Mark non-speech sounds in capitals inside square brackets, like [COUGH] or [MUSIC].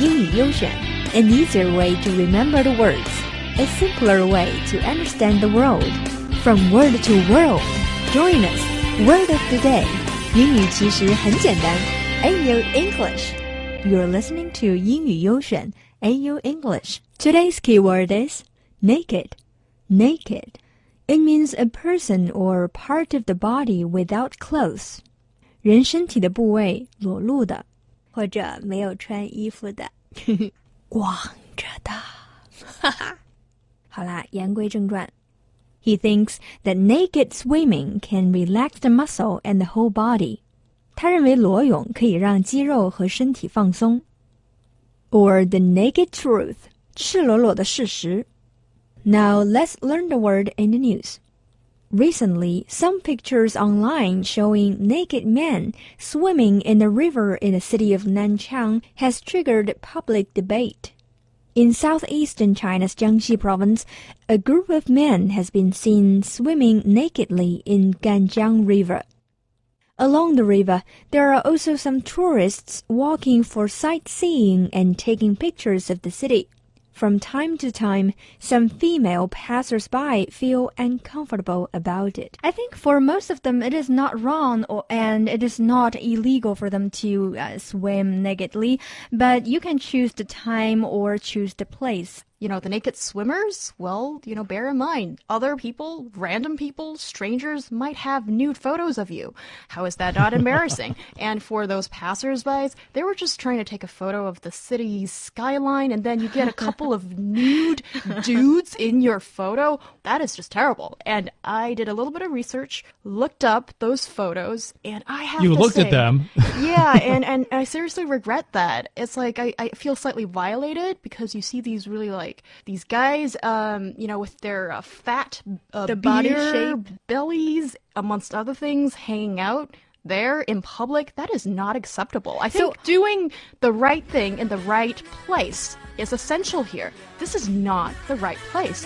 英语优选，an easier way to remember the words, a simpler way to understand the world. From word to world, join us. Word of the day，英语其实很简单。AU English. You're listening to 英语优选 AU English. Today's keyword is naked. Naked. It means a person or part of the body without clothes. 人身体的部位裸露的， 或者没有穿衣服的，光着的。哈哈。好啦，言归正传。He thinks [LAUGHS] [LAUGHS] that naked swimming can relax the muscle and the whole body. 他认为裸泳可以让肌肉和身体放松。Or the naked truth，赤裸裸的事实。Now let's learn the word in the news. Recently, some pictures online showing naked men swimming in a river in the city of Nanchang has triggered public debate. In southeastern China's Jiangxi province, a group of men has been seen swimming nakedly in Ganjiang River. Along the river, there are also some tourists walking for sightseeing and taking pictures of the city. From time to time, some female passers-by feel uncomfortable about it. I think for most of them, it is not wrong or, and it is not illegal for them to uh, swim nakedly, but you can choose the time or choose the place you know, the naked swimmers, well, you know, bear in mind, other people, random people, strangers might have nude photos of you. How is that not embarrassing? [LAUGHS] and for those passersby, they were just trying to take a photo of the city's skyline and then you get a couple of [LAUGHS] nude dudes in your photo. That is just terrible. And I did a little bit of research, looked up those photos, and I have You looked say, at them. [LAUGHS] yeah, and, and I seriously regret that. It's like I, I feel slightly violated because you see these really like like these guys, um, you know, with their uh, fat, uh, the body shape, bellies, amongst other things, hanging out there in public, that is not acceptable. I think so, doing the right thing in the right place is essential here. This is not the right place.